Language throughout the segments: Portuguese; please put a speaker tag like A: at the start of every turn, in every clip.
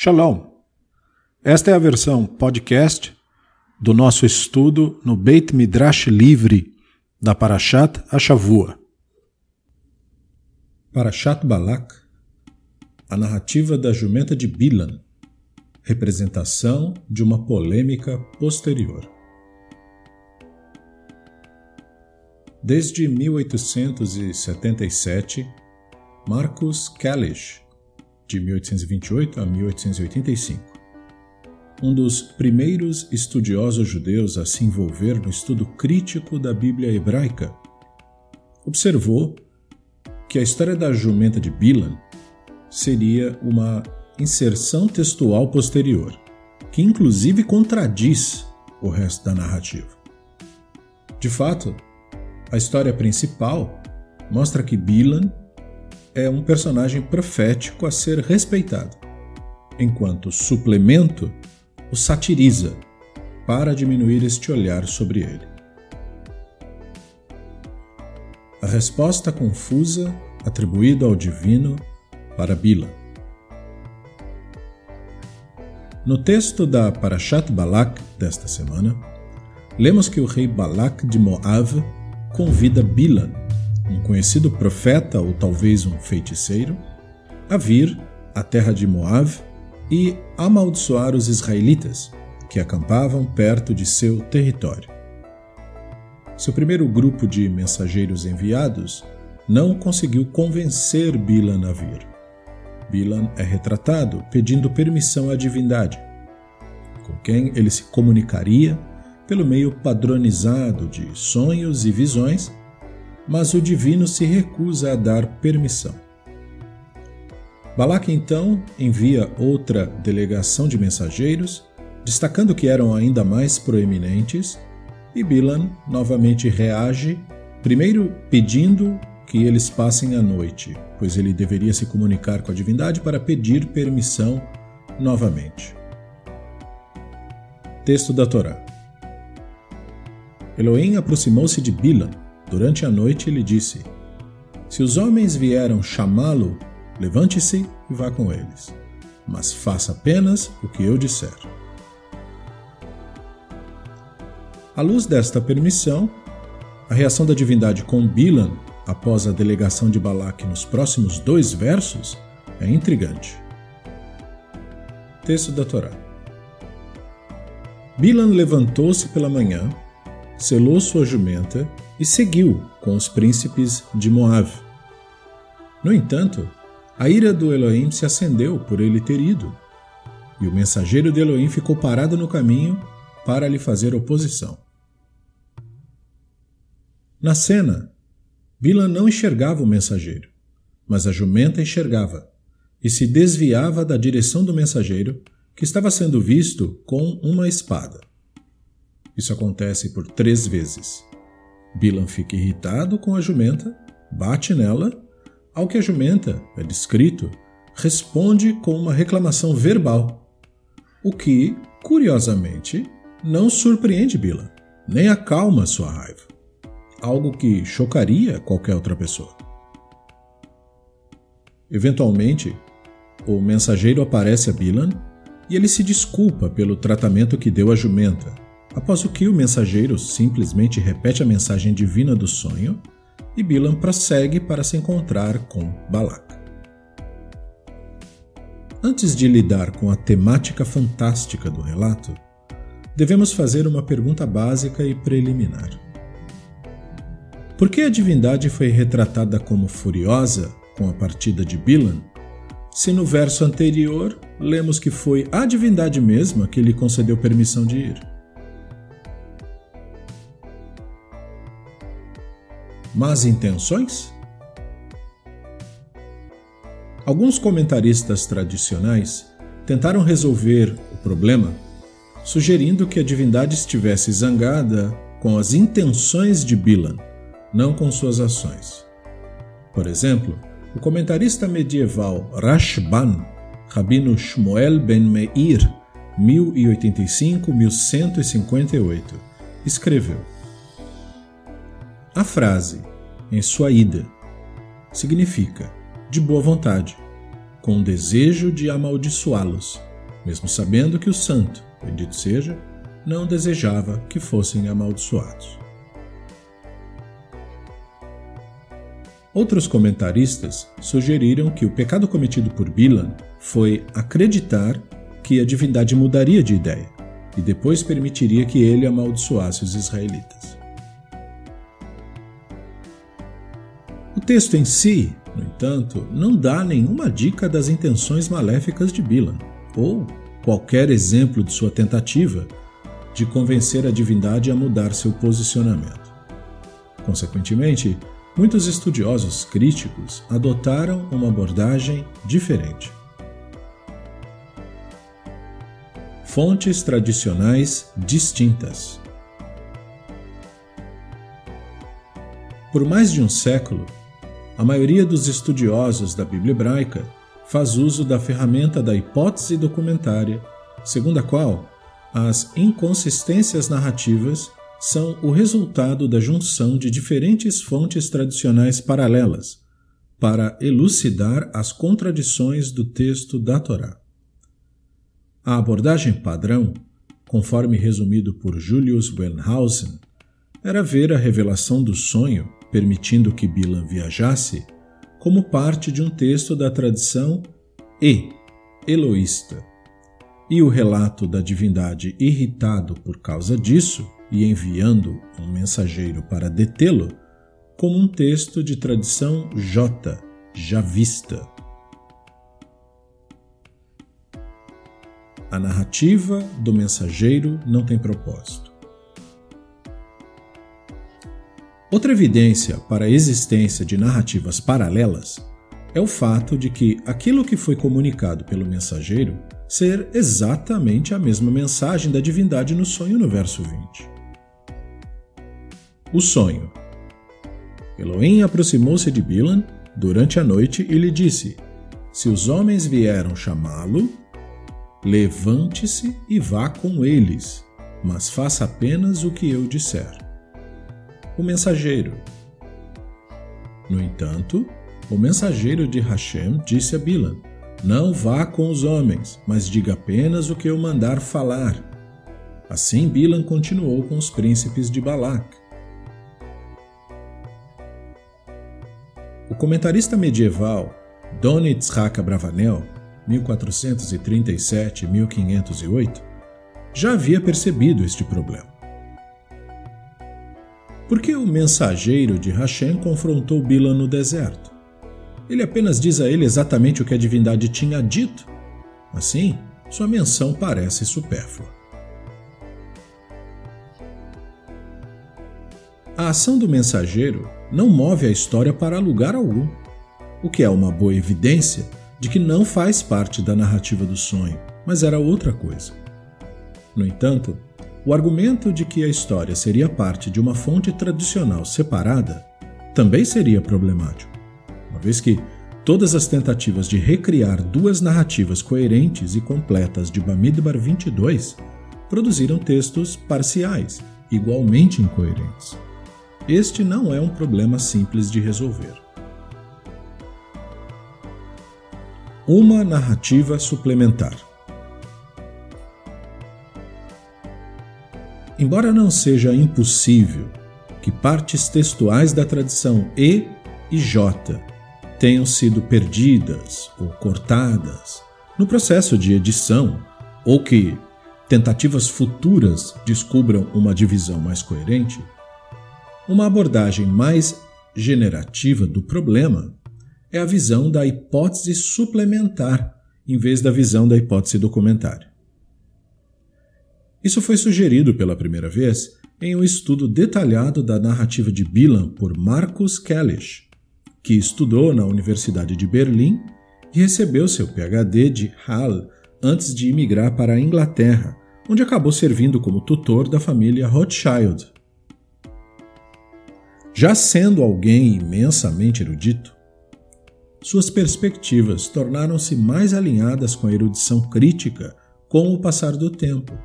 A: Shalom! Esta é a versão podcast do nosso estudo no Beit Midrash Livre da Parashat Ashavua. Parashat Balak, a narrativa da jumenta de Bilan, representação de uma polêmica posterior. Desde 1877, Marcus Kalish de 1828 a 1885. Um dos primeiros estudiosos judeus a se envolver no estudo crítico da Bíblia hebraica, observou que a história da jumenta de Bilan seria uma inserção textual posterior, que inclusive contradiz o resto da narrativa. De fato, a história principal mostra que Bilan é um personagem profético a ser respeitado, enquanto suplemento o satiriza para diminuir este olhar sobre ele. A resposta confusa atribuída ao divino para Bila. No texto da Parashat Balak desta semana, lemos que o rei Balak de Moab convida Bilan um conhecido profeta ou talvez um feiticeiro, a vir à terra de Moab e amaldiçoar os israelitas que acampavam perto de seu território. Seu primeiro grupo de mensageiros enviados não conseguiu convencer Bilan a vir. Bilan é retratado pedindo permissão à divindade, com quem ele se comunicaria pelo meio padronizado de sonhos e visões mas o divino se recusa a dar permissão. Balaque então envia outra delegação de mensageiros, destacando que eram ainda mais proeminentes, e Bilan novamente reage, primeiro pedindo que eles passem a noite, pois ele deveria se comunicar com a divindade para pedir permissão novamente. Texto da Torá. Elohim aproximou-se de Bilan Durante a noite ele disse: Se os homens vieram chamá-lo, levante-se e vá com eles, mas faça apenas o que eu disser. À luz desta permissão, a reação da divindade com Bilan após a delegação de Balaque nos próximos dois versos é intrigante. Texto da Torá. Bilan levantou-se pela manhã, selou sua jumenta e seguiu com os príncipes de Moab. No entanto, a ira do Elohim se acendeu por ele ter ido, e o mensageiro de Elohim ficou parado no caminho para lhe fazer oposição. Na cena, Bila não enxergava o mensageiro, mas a jumenta enxergava e se desviava da direção do mensageiro, que estava sendo visto com uma espada. Isso acontece por três vezes. Bilan fica irritado com a jumenta, bate nela, ao que a jumenta, é descrito, responde com uma reclamação verbal, o que, curiosamente, não surpreende Bilan, nem acalma sua raiva, algo que chocaria qualquer outra pessoa. Eventualmente, o mensageiro aparece a Bilan e ele se desculpa pelo tratamento que deu à jumenta, após o que o mensageiro simplesmente repete a mensagem divina do sonho e Bilam prossegue para se encontrar com Balak. Antes de lidar com a temática fantástica do relato, devemos fazer uma pergunta básica e preliminar. Por que a divindade foi retratada como furiosa com a partida de Bilan, se no verso anterior lemos que foi a divindade mesma que lhe concedeu permissão de ir? Más intenções? Alguns comentaristas tradicionais tentaram resolver o problema sugerindo que a divindade estivesse zangada com as intenções de Bilan, não com suas ações. Por exemplo, o comentarista medieval Rashban, Rabino Shmuel ben Meir, 1085-1158, escreveu: A frase em sua ida. Significa de boa vontade, com o desejo de amaldiçoá-los, mesmo sabendo que o santo, bendito seja, não desejava que fossem amaldiçoados. Outros comentaristas sugeriram que o pecado cometido por Bilan foi acreditar que a divindade mudaria de ideia e depois permitiria que ele amaldiçoasse os israelitas. Texto em si, no entanto, não dá nenhuma dica das intenções maléficas de Bilan, ou qualquer exemplo de sua tentativa de convencer a divindade a mudar seu posicionamento. Consequentemente, muitos estudiosos críticos adotaram uma abordagem diferente. Fontes tradicionais distintas. Por mais de um século, a maioria dos estudiosos da Bíblia hebraica faz uso da ferramenta da hipótese documentária, segundo a qual as inconsistências narrativas são o resultado da junção de diferentes fontes tradicionais paralelas para elucidar as contradições do texto da Torá. A abordagem padrão, conforme resumido por Julius Wellhausen, era ver a revelação do sonho, permitindo que Bilan viajasse, como parte de um texto da tradição e eloísta, e o relato da divindade irritado por causa disso e enviando um mensageiro para detê-lo, como um texto de tradição J, javista. A narrativa do mensageiro não tem propósito. Outra evidência para a existência de narrativas paralelas é o fato de que aquilo que foi comunicado pelo mensageiro ser exatamente a mesma mensagem da divindade no sonho no verso 20. O sonho. Elohim aproximou-se de Bilan durante a noite e lhe disse: Se os homens vieram chamá-lo, Levante-se e vá com eles, mas faça apenas o que eu disser. O mensageiro. No entanto, o mensageiro de Hashem disse a Bilan: Não vá com os homens, mas diga apenas o que eu mandar falar. Assim Bilan continuou com os príncipes de Balac. O comentarista medieval Don Itzhak Bravanel 1437-1508, já havia percebido este problema. Por que o mensageiro de Hashem confrontou Bilan no deserto? Ele apenas diz a ele exatamente o que a divindade tinha dito. Assim, sua menção parece supérflua. A ação do mensageiro não move a história para lugar algum, o que é uma boa evidência de que não faz parte da narrativa do sonho, mas era outra coisa. No entanto, o argumento de que a história seria parte de uma fonte tradicional separada também seria problemático, uma vez que todas as tentativas de recriar duas narrativas coerentes e completas de Bamidbar 22 produziram textos parciais, igualmente incoerentes. Este não é um problema simples de resolver. uma narrativa suplementar. Embora não seja impossível que partes textuais da tradição E e J tenham sido perdidas ou cortadas no processo de edição, ou que tentativas futuras descubram uma divisão mais coerente, uma abordagem mais generativa do problema é a visão da hipótese suplementar, em vez da visão da hipótese documentária. Isso foi sugerido pela primeira vez em um estudo detalhado da narrativa de Bilan por Marcus Kellish, que estudou na Universidade de Berlim e recebeu seu PhD de Halle antes de imigrar para a Inglaterra, onde acabou servindo como tutor da família Rothschild. Já sendo alguém imensamente erudito, suas perspectivas tornaram-se mais alinhadas com a erudição crítica com o passar do tempo,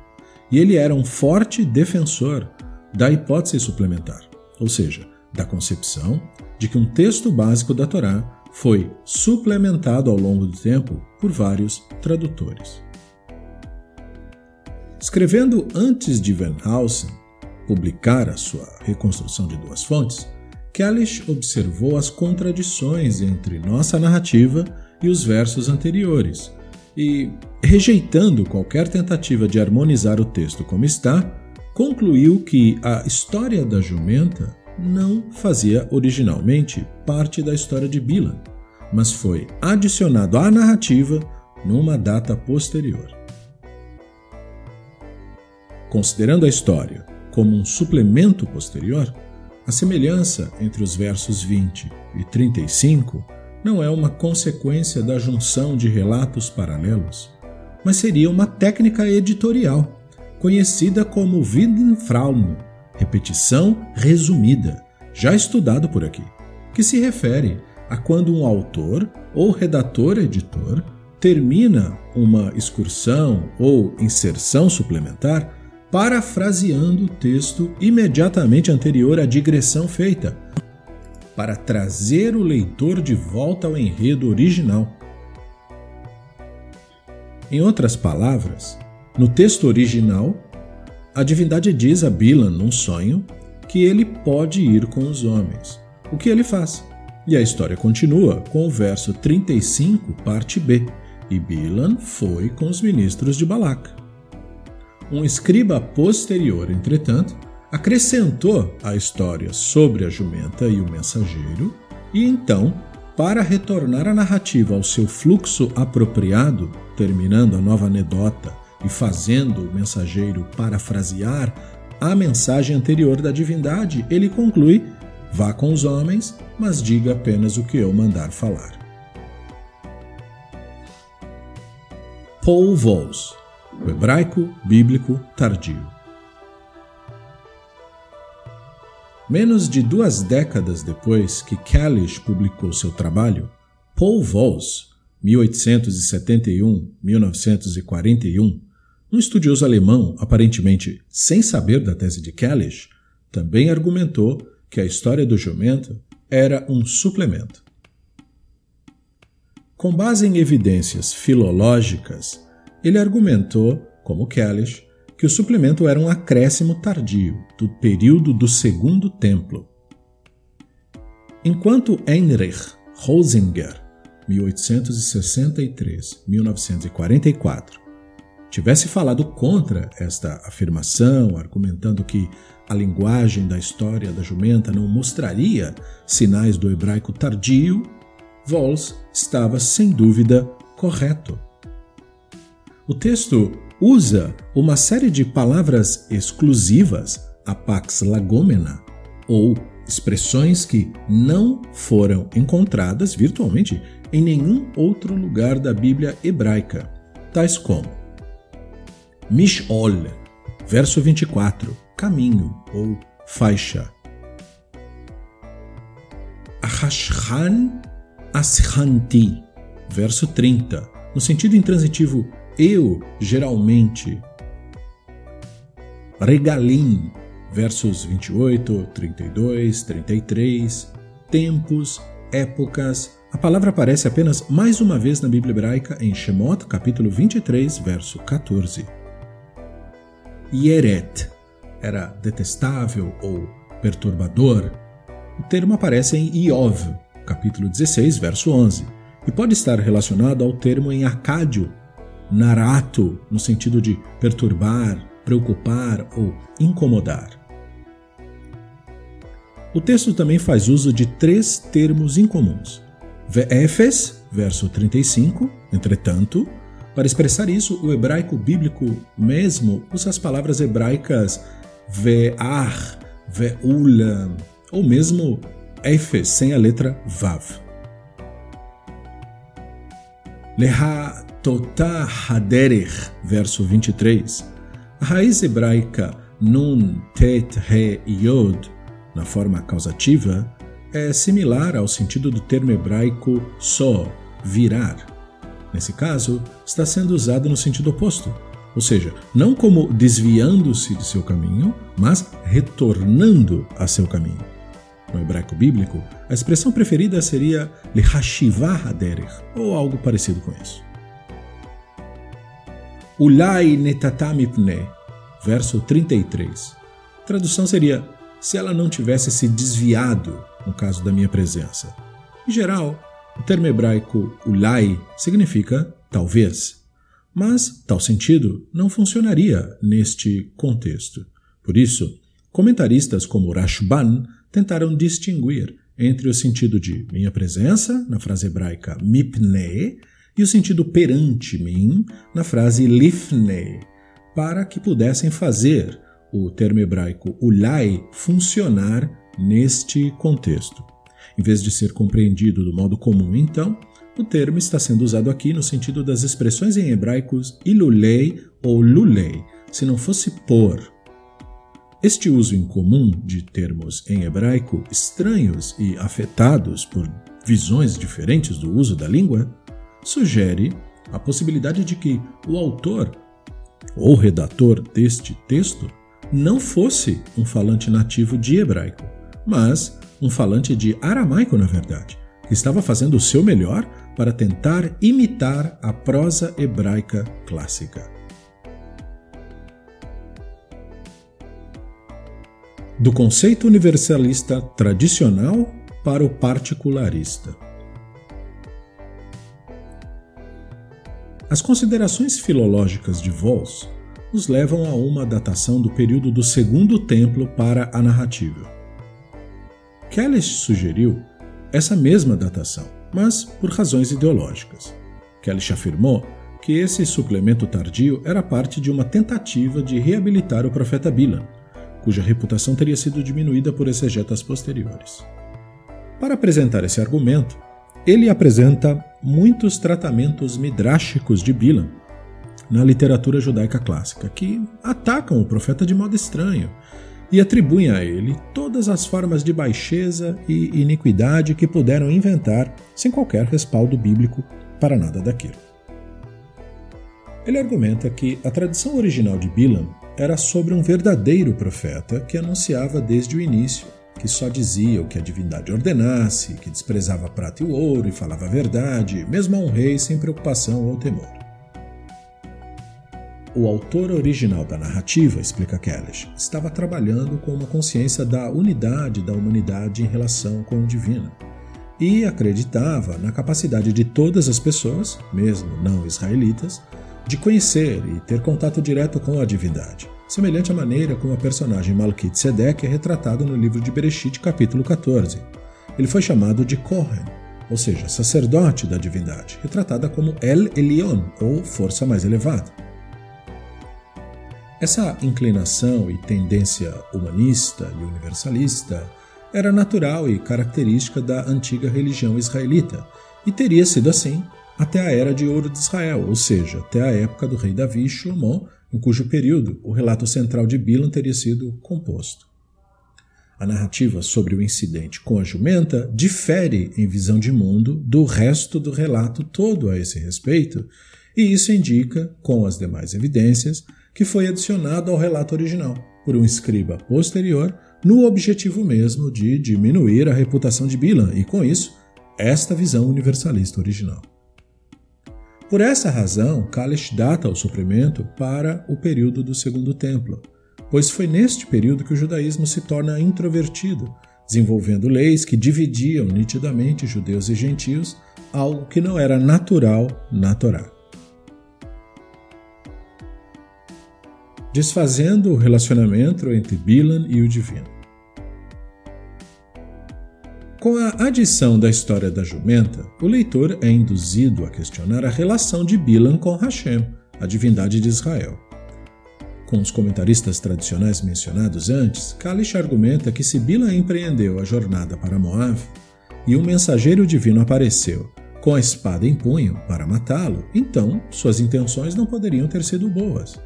A: e ele era um forte defensor da hipótese suplementar, ou seja, da concepção de que um texto básico da Torá foi suplementado ao longo do tempo por vários tradutores. Escrevendo antes de Van Hausen publicar a sua reconstrução de duas fontes, Kalish observou as contradições entre nossa narrativa e os versos anteriores e, rejeitando qualquer tentativa de harmonizar o texto como está, concluiu que a história da jumenta não fazia originalmente parte da história de Bilan, mas foi adicionado à narrativa numa data posterior. Considerando a história como um suplemento posterior, a semelhança entre os versos 20 e 35 não é uma consequência da junção de relatos paralelos, mas seria uma técnica editorial, conhecida como Widenfraum, repetição resumida, já estudado por aqui, que se refere a quando um autor ou redator-editor termina uma excursão ou inserção suplementar parafraseando o texto imediatamente anterior à digressão feita, para trazer o leitor de volta ao enredo original. Em outras palavras, no texto original, a divindade diz a Bilan num sonho que ele pode ir com os homens, o que ele faz. E a história continua com o verso 35, parte B. E Bilan foi com os ministros de Balac. Um escriba posterior, entretanto, acrescentou a história sobre a jumenta e o mensageiro, e então, para retornar a narrativa ao seu fluxo apropriado, terminando a nova anedota e fazendo o mensageiro parafrasear a mensagem anterior da divindade, ele conclui: Vá com os homens, mas diga apenas o que eu mandar falar. Paul Voss, o hebraico bíblico tardio. Menos de duas décadas depois que Kalish publicou seu trabalho, Paul Voss, 1871-1941, um estudioso alemão, aparentemente sem saber da tese de Kalish, também argumentou que a história do jumento era um suplemento. Com base em evidências filológicas, ele argumentou, como Kalish, que o suplemento era um acréscimo tardio do período do Segundo Templo. Enquanto Heinrich Rosinger, 1863-1944, tivesse falado contra esta afirmação, argumentando que a linguagem da história da jumenta não mostraria sinais do hebraico tardio, Vols estava sem dúvida correto. O texto usa uma série de palavras exclusivas, a pax lagomena, ou expressões que não foram encontradas virtualmente em nenhum outro lugar da Bíblia hebraica, tais como Mishol, verso 24, caminho ou faixa. Ahashchan Ashanti, verso 30, no sentido intransitivo eu, geralmente. Regalim, versos 28, 32, 33, tempos, épocas. A palavra aparece apenas mais uma vez na Bíblia hebraica em Shemot, capítulo 23, verso 14. Yeret era detestável ou perturbador. O termo aparece em Iov, capítulo 16, verso 11, e pode estar relacionado ao termo em Acádio, narato, no sentido de perturbar, preocupar ou incomodar. O texto também faz uso de três termos incomuns. Ve'efes, verso 35, entretanto, para expressar isso, o hebraico bíblico mesmo usa as palavras hebraicas ve'ar, ve'ulam, ou mesmo efes sem a letra vav. Leha totah haderech, verso 23. A raiz hebraica nun, tet, he yod, na forma causativa, é similar ao sentido do termo hebraico só, virar nesse caso, está sendo usado no sentido oposto, ou seja, não como desviando-se de seu caminho, mas retornando a seu caminho. No hebraico bíblico, a expressão preferida seria lehashivah haderech, ou algo parecido com isso. Ulai netatamipne, verso 33. tradução seria: se ela não tivesse se desviado no caso da minha presença. Em geral, o termo hebraico ulai significa talvez, mas tal sentido não funcionaria neste contexto. Por isso, comentaristas como Rashban tentaram distinguir entre o sentido de minha presença, na frase hebraica mipne, e o sentido perante mim, na frase lifne, para que pudessem fazer o termo hebraico ulai funcionar neste contexto. Em vez de ser compreendido do modo comum, então, o termo está sendo usado aqui no sentido das expressões em hebraicos ilulei ou lulei, se não fosse por. Este uso incomum de termos em hebraico estranhos e afetados por visões diferentes do uso da língua sugere a possibilidade de que o autor ou redator deste texto não fosse um falante nativo de hebraico, mas um falante de aramaico, na verdade, que estava fazendo o seu melhor para tentar imitar a prosa hebraica clássica. Do conceito universalista tradicional para o particularista. As considerações filológicas de Vols nos levam a uma datação do período do Segundo Templo para a narrativa. Kelly sugeriu essa mesma datação, mas por razões ideológicas. Kelly afirmou que esse suplemento tardio era parte de uma tentativa de reabilitar o profeta Bilan, cuja reputação teria sido diminuída por exegetas posteriores. Para apresentar esse argumento, ele apresenta muitos tratamentos midráshicos de Bilam na literatura judaica clássica, que atacam o profeta de modo estranho e atribuem a ele todas as formas de baixeza e iniquidade que puderam inventar sem qualquer respaldo bíblico para nada daquilo. Ele argumenta que a tradição original de Bilam era sobre um verdadeiro profeta que anunciava desde o início que só dizia o que a divindade ordenasse, que desprezava prata e ouro e falava a verdade, mesmo a um rei sem preocupação ou temor. O autor original da narrativa, explica Kelly, estava trabalhando com uma consciência da unidade da humanidade em relação com o divino e acreditava na capacidade de todas as pessoas, mesmo não israelitas, de conhecer e ter contato direto com a divindade semelhante à maneira como a personagem Malkit Sedek é retratado no livro de Bereshit, capítulo 14. Ele foi chamado de Kohen, ou seja, sacerdote da divindade, retratada como El Elion, ou força mais elevada. Essa inclinação e tendência humanista e universalista era natural e característica da antiga religião israelita, e teria sido assim até a era de ouro de Israel, ou seja, até a época do rei Davi e Shlomo, em cujo período o relato central de Bilan teria sido composto. A narrativa sobre o incidente com a jumenta difere em visão de mundo do resto do relato todo a esse respeito, e isso indica, com as demais evidências, que foi adicionado ao relato original por um escriba posterior no objetivo mesmo de diminuir a reputação de Bilan e, com isso, esta visão universalista original. Por essa razão, Kalish data o suprimento para o período do Segundo Templo, pois foi neste período que o judaísmo se torna introvertido, desenvolvendo leis que dividiam nitidamente judeus e gentios, algo que não era natural na Torá. Desfazendo o relacionamento entre Bilan e o divino. Com a adição da história da jumenta, o leitor é induzido a questionar a relação de Bilan com Hashem, a divindade de Israel. Com os comentaristas tradicionais mencionados antes, Kalish argumenta que se Bilan empreendeu a jornada para Moab e um mensageiro divino apareceu com a espada em punho para matá-lo, então suas intenções não poderiam ter sido boas.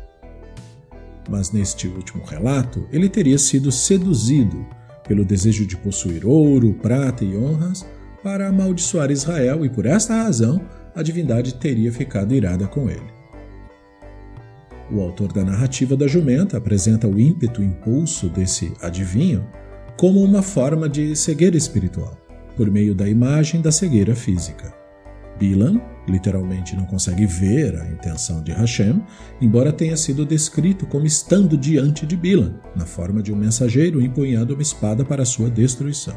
A: Mas neste último relato, ele teria sido seduzido pelo desejo de possuir ouro, prata e honras, para amaldiçoar Israel e por esta razão a divindade teria ficado irada com ele. O autor da narrativa da jumenta apresenta o ímpeto e impulso desse adivinho como uma forma de cegueira espiritual, por meio da imagem da cegueira física. Bilan literalmente não consegue ver a intenção de Hashem, embora tenha sido descrito como estando diante de Bilam, na forma de um mensageiro empunhando uma espada para sua destruição.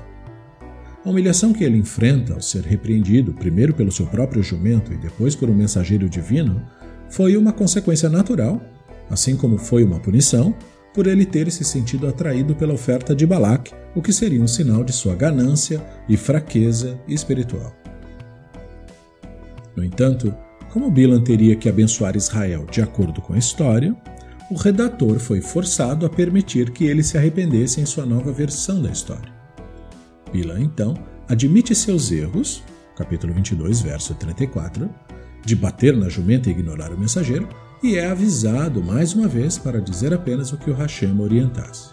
A: A humilhação que ele enfrenta ao ser repreendido, primeiro pelo seu próprio jumento e depois por um mensageiro divino, foi uma consequência natural, assim como foi uma punição, por ele ter se sentido atraído pela oferta de Balak, o que seria um sinal de sua ganância e fraqueza espiritual. No entanto, como Bilan teria que abençoar Israel de acordo com a história, o redator foi forçado a permitir que ele se arrependesse em sua nova versão da história. Bilan, então, admite seus erros, capítulo 22, verso 34, de bater na jumenta e ignorar o mensageiro, e é avisado mais uma vez para dizer apenas o que o Hashem orientasse.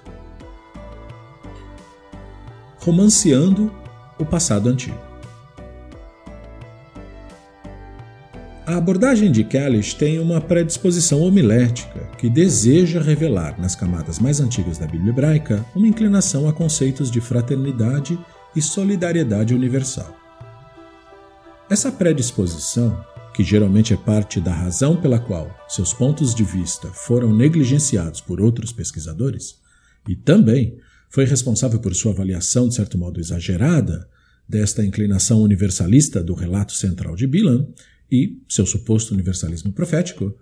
A: Romanceando o passado antigo. A abordagem de Kalish tem uma predisposição homilética que deseja revelar nas camadas mais antigas da Bíblia hebraica uma inclinação a conceitos de fraternidade e solidariedade universal. Essa predisposição, que geralmente é parte da razão pela qual seus pontos de vista foram negligenciados por outros pesquisadores, e também foi responsável por sua avaliação de certo modo exagerada desta inclinação universalista do relato central de Bilam, e seu suposto universalismo profético,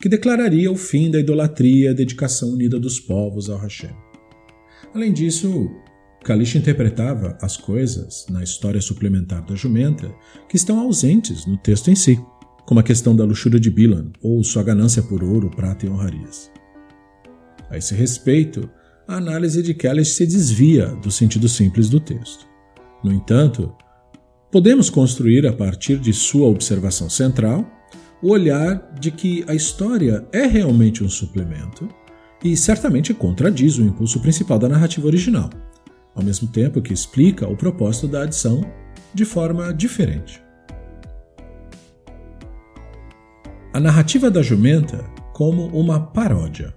A: que declararia o fim da idolatria e a dedicação unida dos povos ao Hashem. Além disso, Kalish interpretava as coisas na história suplementar da jumenta que estão ausentes no texto em si, como a questão da luxúria de Bilan ou sua ganância por ouro, prata e honrarias. A esse respeito, a análise de Kalish se desvia do sentido simples do texto. No entanto, Podemos construir, a partir de sua observação central, o olhar de que a história é realmente um suplemento e certamente contradiz o impulso principal da narrativa original, ao mesmo tempo que explica o propósito da adição de forma diferente. A narrativa da jumenta como uma paródia.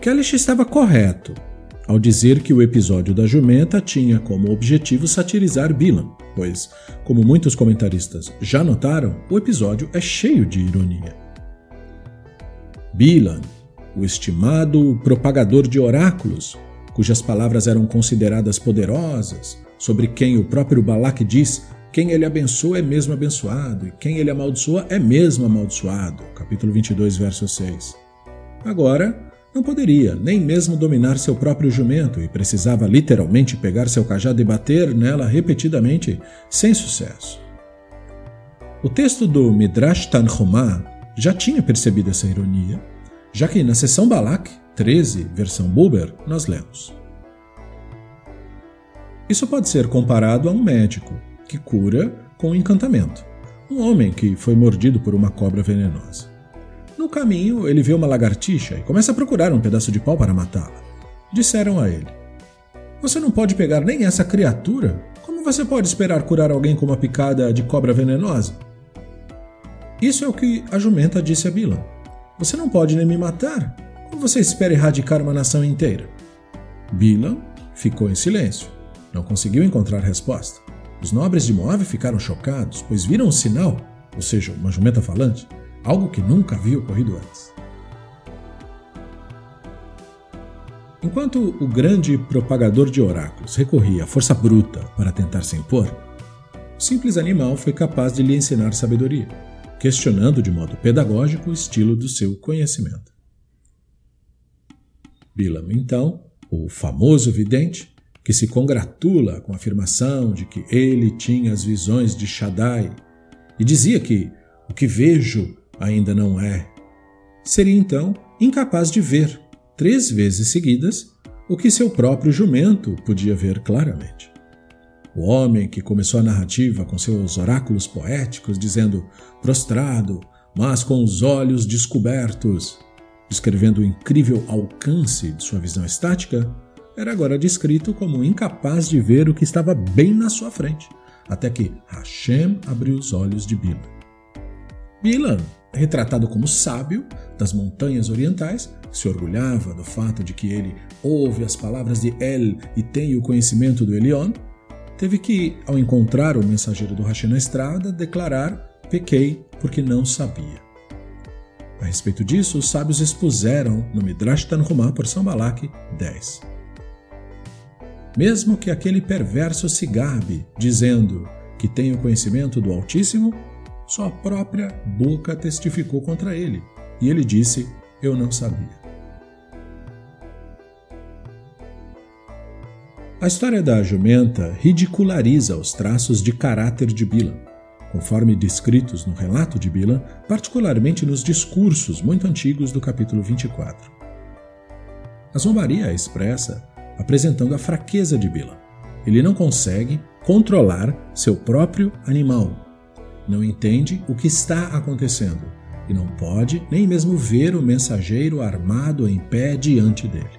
A: Kellish estava correto ao dizer que o episódio da jumenta tinha como objetivo satirizar Bilam, pois, como muitos comentaristas já notaram, o episódio é cheio de ironia. Bilam, o estimado propagador de oráculos, cujas palavras eram consideradas poderosas, sobre quem o próprio Balak diz: quem ele abençoa é mesmo abençoado, e quem ele amaldiçoa é mesmo amaldiçoado. Capítulo 22, verso 6. Agora, não poderia nem mesmo dominar seu próprio jumento e precisava literalmente pegar seu cajado e bater nela repetidamente, sem sucesso. O texto do Midrash Tanhumah já tinha percebido essa ironia, já que na seção Balak 13, versão Buber, nós lemos. Isso pode ser comparado a um médico que cura com encantamento, um homem que foi mordido por uma cobra venenosa. No caminho, ele vê uma lagartixa e começa a procurar um pedaço de pau para matá-la. Disseram a ele: Você não pode pegar nem essa criatura? Como você pode esperar curar alguém com uma picada de cobra venenosa? Isso é o que a jumenta disse a Bilam. Você não pode nem me matar. Como você espera erradicar uma nação inteira? Bilam ficou em silêncio. Não conseguiu encontrar resposta. Os nobres de Moab ficaram chocados, pois viram um sinal, ou seja, uma jumenta falante, algo que nunca havia ocorrido antes. Enquanto o grande propagador de oráculos recorria à força bruta para tentar se impor, o simples animal foi capaz de lhe ensinar sabedoria, questionando de modo pedagógico o estilo do seu conhecimento. Bilam, então, o famoso vidente, que se congratula com a afirmação de que ele tinha as visões de Shaddai e dizia que o que vejo ainda não é, seria então incapaz de ver, três vezes seguidas, o que seu próprio jumento podia ver claramente. O homem que começou a narrativa com seus oráculos poéticos, dizendo prostrado, mas com os olhos descobertos, descrevendo o incrível alcance de sua visão estática, era agora descrito como incapaz de ver o que estava bem na sua frente, até que Hashem abriu os olhos de Bilam. Bilam retratado como sábio das montanhas orientais, se orgulhava do fato de que ele ouve as palavras de El e tem o conhecimento do Elion, teve que, ao encontrar o mensageiro do Rashi na estrada, declarar: Pequei porque não sabia. A respeito disso, os sábios expuseram no Midrash Tanhumá por São Balaque 10. Mesmo que aquele perverso se gabe, dizendo que tem o conhecimento do Altíssimo, sua própria boca testificou contra ele, e ele disse: Eu não sabia. A história da jumenta ridiculariza os traços de caráter de Bilam, conforme descritos no relato de Bilam, particularmente nos discursos muito antigos do capítulo 24. A zombaria é expressa apresentando a fraqueza de Bilam. Ele não consegue controlar seu próprio animal, não entende o que está acontecendo e não pode nem mesmo ver o mensageiro armado em pé diante dele.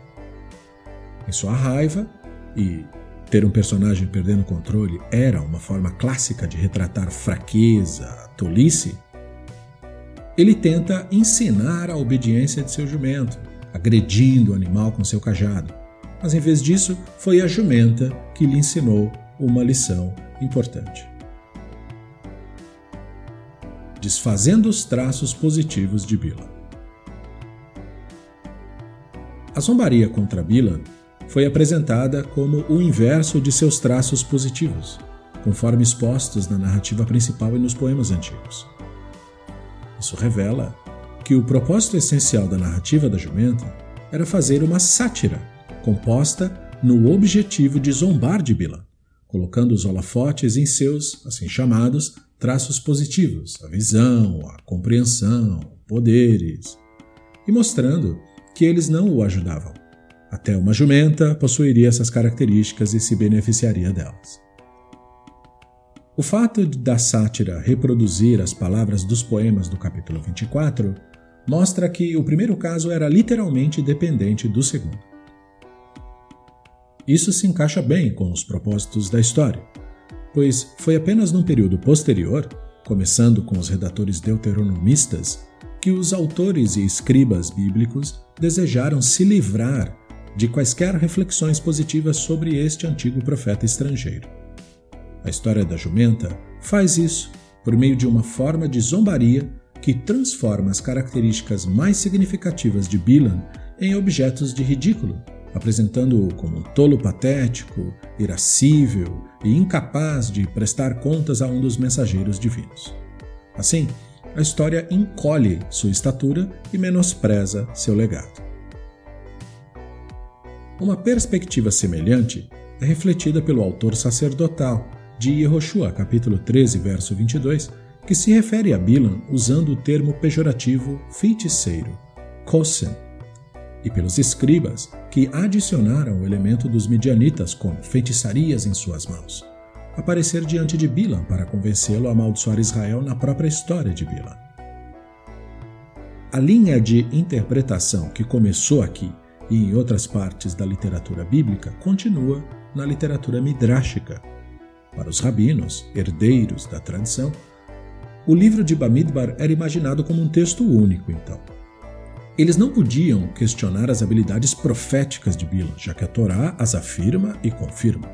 A: Em sua raiva, e ter um personagem perdendo o controle era uma forma clássica de retratar fraqueza, tolice, ele tenta ensinar a obediência de seu jumento, agredindo o animal com seu cajado. Mas em vez disso, foi a jumenta que lhe ensinou uma lição importante. Desfazendo os traços positivos de Bila. A zombaria contra Bila foi apresentada como o inverso de seus traços positivos, conforme expostos na narrativa principal e nos poemas antigos. Isso revela que o propósito essencial da narrativa da jumenta era fazer uma sátira composta no objetivo de zombar de Bilan, colocando os holofotes em seus, assim chamados, traços positivos, a visão, a compreensão, poderes, e mostrando que eles não o ajudavam, até uma jumenta possuiria essas características e se beneficiaria delas. O fato da sátira reproduzir as palavras dos poemas do capítulo 24 mostra que o primeiro caso era literalmente dependente do segundo. Isso se encaixa bem com os propósitos da história, pois foi apenas num período posterior, começando com os redatores deuteronomistas, que os autores e escribas bíblicos desejaram se livrar de quaisquer reflexões positivas sobre este antigo profeta estrangeiro. A história da jumenta faz isso por meio de uma forma de zombaria que transforma as características mais significativas de Bilan em objetos de ridículo, apresentando-o como tolo patético, irascível e incapaz de prestar contas a um dos mensageiros divinos. Assim, a história encolhe sua estatura e menospreza seu legado. Uma perspectiva semelhante é refletida pelo autor sacerdotal de Yehoshua, capítulo 13, verso 22, que se refere a Bilam usando o termo pejorativo feiticeiro, kosen, e pelos escribas que adicionaram o elemento dos midianitas com feitiçarias em suas mãos, aparecer diante de Bilam para convencê-lo a amaldiçoar Israel na própria história de Bilam. A linha de interpretação que começou aqui e em outras partes da literatura bíblica continua na literatura midráshica. Para os rabinos, herdeiros da tradição, o livro de Bamidbar era imaginado como um texto único, então. Eles não podiam questionar as habilidades proféticas de Bila, já que a Torá as afirma e confirma.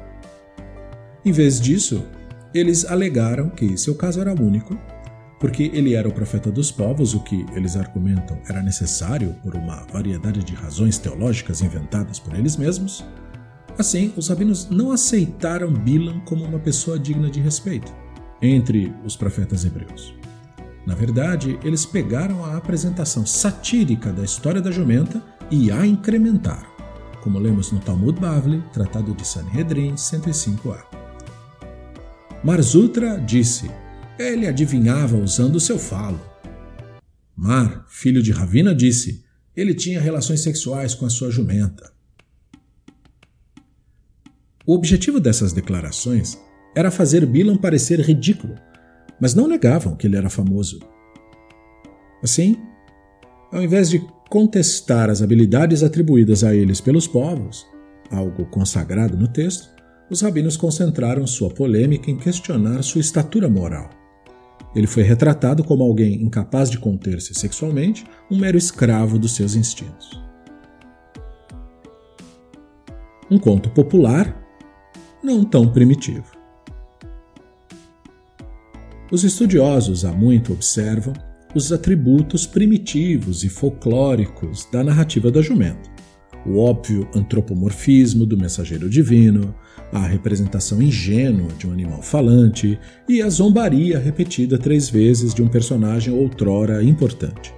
A: Em vez disso, eles alegaram que seu caso era único porque ele era o profeta dos povos, o que eles argumentam era necessário por uma variedade de razões teológicas inventadas por eles mesmos. Assim, os rabinos não aceitaram Bilam como uma pessoa digna de respeito entre os profetas hebreus. Na verdade, eles pegaram a apresentação satírica da história da jumenta e a incrementaram, como lemos no Talmud Bavli, Tratado de Sanhedrin 105a. Marzutra disse: ele adivinhava usando seu falo. Mar, filho de Ravina, disse: ele tinha relações sexuais com a sua jumenta. O objetivo dessas declarações era fazer Bilam parecer ridículo, mas não negavam que ele era famoso. Assim, ao invés de contestar as habilidades atribuídas a eles pelos povos, algo consagrado no texto, os rabinos concentraram sua polêmica em questionar sua estatura moral. Ele foi retratado como alguém incapaz de conter-se sexualmente, um mero escravo dos seus instintos. Um conto popular não tão primitivo. Os estudiosos há muito observam os atributos primitivos e folclóricos da narrativa da jumenta. O óbvio antropomorfismo do mensageiro divino, a representação ingênua de um animal falante e a zombaria repetida três vezes de um personagem outrora importante.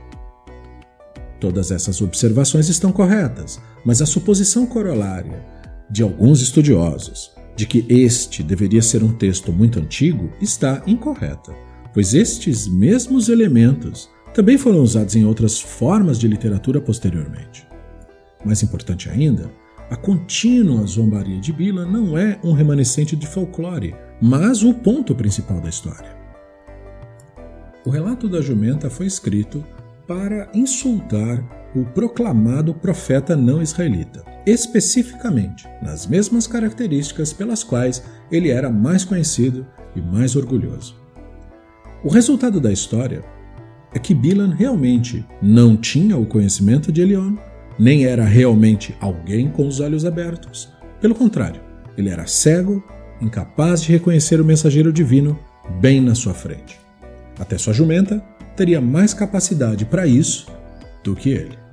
A: Todas essas observações estão corretas, mas a suposição corolária de alguns estudiosos de que este deveria ser um texto muito antigo está incorreta, pois estes mesmos elementos também foram usados em outras formas de literatura posteriormente. Mais importante ainda, a contínua zombaria de Bila não é um remanescente de folclore, mas o ponto principal da história. O relato da jumenta foi escrito para insultar o proclamado profeta não israelita, especificamente nas mesmas características pelas quais ele era mais conhecido e mais orgulhoso. O resultado da história é que Bilan realmente não tinha o conhecimento de Elion, nem era realmente alguém com os olhos abertos. Pelo contrário, ele era cego, incapaz de reconhecer o mensageiro divino bem na sua frente. Até sua jumenta teria mais capacidade para isso do que ele.